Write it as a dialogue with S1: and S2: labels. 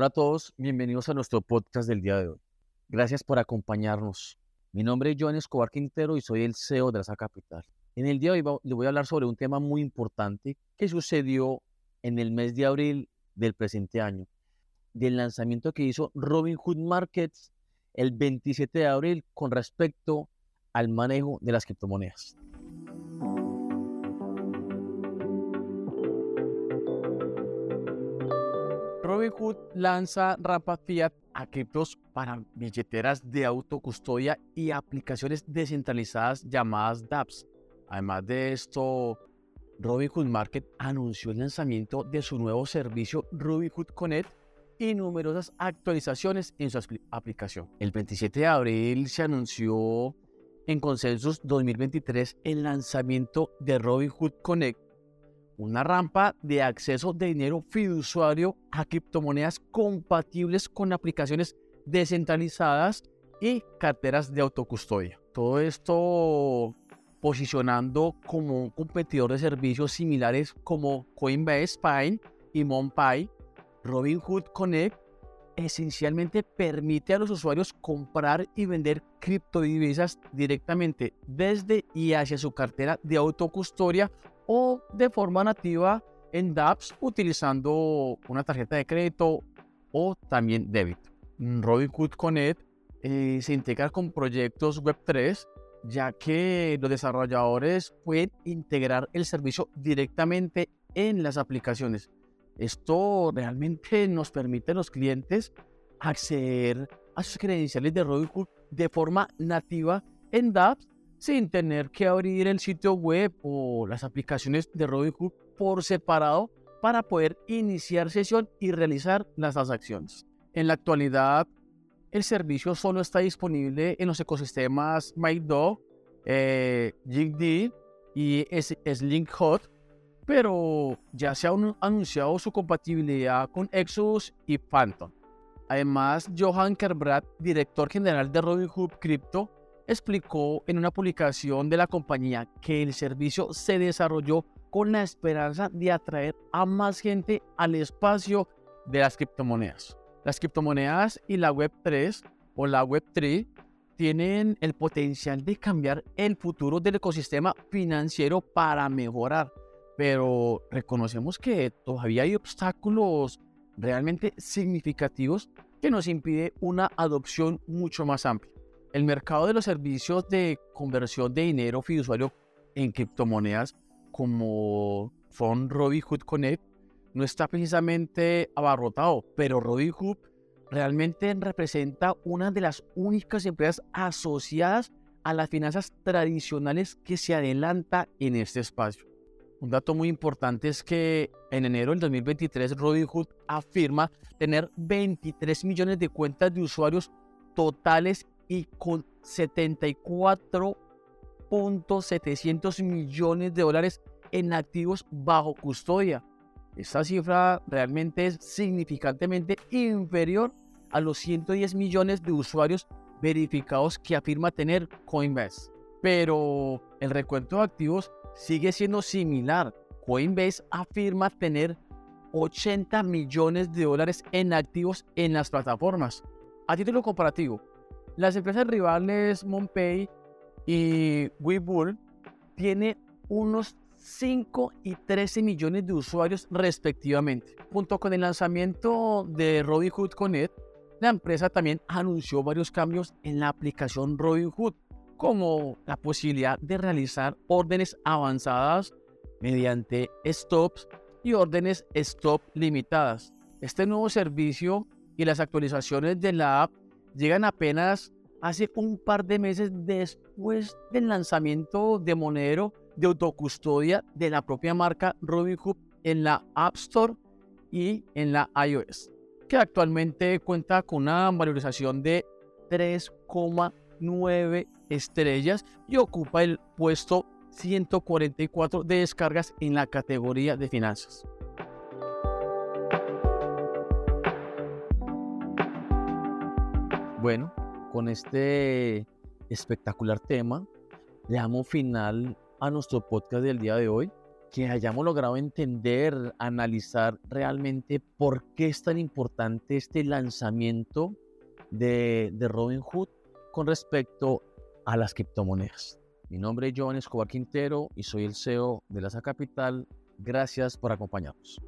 S1: Hola a todos, bienvenidos a nuestro podcast del día de hoy. Gracias por acompañarnos. Mi nombre es Joan Escobar Quintero y soy el CEO de la Capital. En el día de hoy les voy a hablar sobre un tema muy importante que sucedió en el mes de abril del presente año, del lanzamiento que hizo Robinhood Markets el 27 de abril con respecto al manejo de las criptomonedas. Robinhood lanza Rampa Fiat a criptos para billeteras de autocustodia y aplicaciones descentralizadas llamadas dApps. Además de esto, Robinhood Market anunció el lanzamiento de su nuevo servicio Robinhood Connect y numerosas actualizaciones en su aplicación. El 27 de abril se anunció en Consensus 2023 el lanzamiento de Robinhood Connect, una rampa de acceso de dinero fiduciario a criptomonedas compatibles con aplicaciones descentralizadas y carteras de autocustodia. Todo esto posicionando como un competidor de servicios similares como Coinbase Pine y MonPy Robinhood Connect esencialmente permite a los usuarios comprar y vender criptodivisas directamente desde y hacia su cartera de autocustodia o de forma nativa en dApps utilizando una tarjeta de crédito o también débito. Robinhood Connect eh, se integra con proyectos Web3 ya que los desarrolladores pueden integrar el servicio directamente en las aplicaciones esto realmente nos permite a los clientes acceder a sus credenciales de Robinhood de forma nativa en dApps sin tener que abrir el sitio web o las aplicaciones de Robinhood por separado para poder iniciar sesión y realizar las transacciones. En la actualidad, el servicio solo está disponible en los ecosistemas MyDog, eh, y SlinkHot, pero ya se ha anunciado su compatibilidad con Exodus y Phantom. Además, Johan Kerbrad, director general de Robinhood Crypto, explicó en una publicación de la compañía que el servicio se desarrolló con la esperanza de atraer a más gente al espacio de las criptomonedas. Las criptomonedas y la Web3 o la Web3 tienen el potencial de cambiar el futuro del ecosistema financiero para mejorar pero reconocemos que todavía hay obstáculos realmente significativos que nos impide una adopción mucho más amplia. El mercado de los servicios de conversión de dinero fiduciario en criptomonedas como son Robinhood Connect no está precisamente abarrotado, pero Robinhood realmente representa una de las únicas empresas asociadas a las finanzas tradicionales que se adelanta en este espacio. Un dato muy importante es que en enero del 2023 Robinhood afirma tener 23 millones de cuentas de usuarios totales y con 74.700 millones de dólares en activos bajo custodia. Esta cifra realmente es significantemente inferior a los 110 millones de usuarios verificados que afirma tener Coinbase. Pero el recuento de activos sigue siendo similar. Coinbase afirma tener 80 millones de dólares en activos en las plataformas. A título comparativo, las empresas rivales MonPay y Webull tienen unos 5 y 13 millones de usuarios respectivamente. Junto con el lanzamiento de Robinhood Connect, la empresa también anunció varios cambios en la aplicación Robinhood, como la posibilidad de realizar órdenes avanzadas mediante stops y órdenes stop limitadas. Este nuevo servicio y las actualizaciones de la app llegan apenas hace un par de meses después del lanzamiento de Monero de autocustodia de la propia marca Robinhood en la App Store y en la iOS, que actualmente cuenta con una valorización de 3,9 estrellas y ocupa el puesto 144 de descargas en la categoría de finanzas. Bueno, con este espectacular tema, le damos final a nuestro podcast del día de hoy. que hayamos logrado entender, analizar realmente por qué es tan importante este lanzamiento de, de Robinhood con respecto a las criptomonedas. Mi nombre es Joan Escobar Quintero y soy el CEO de la Capital. Gracias por acompañarnos.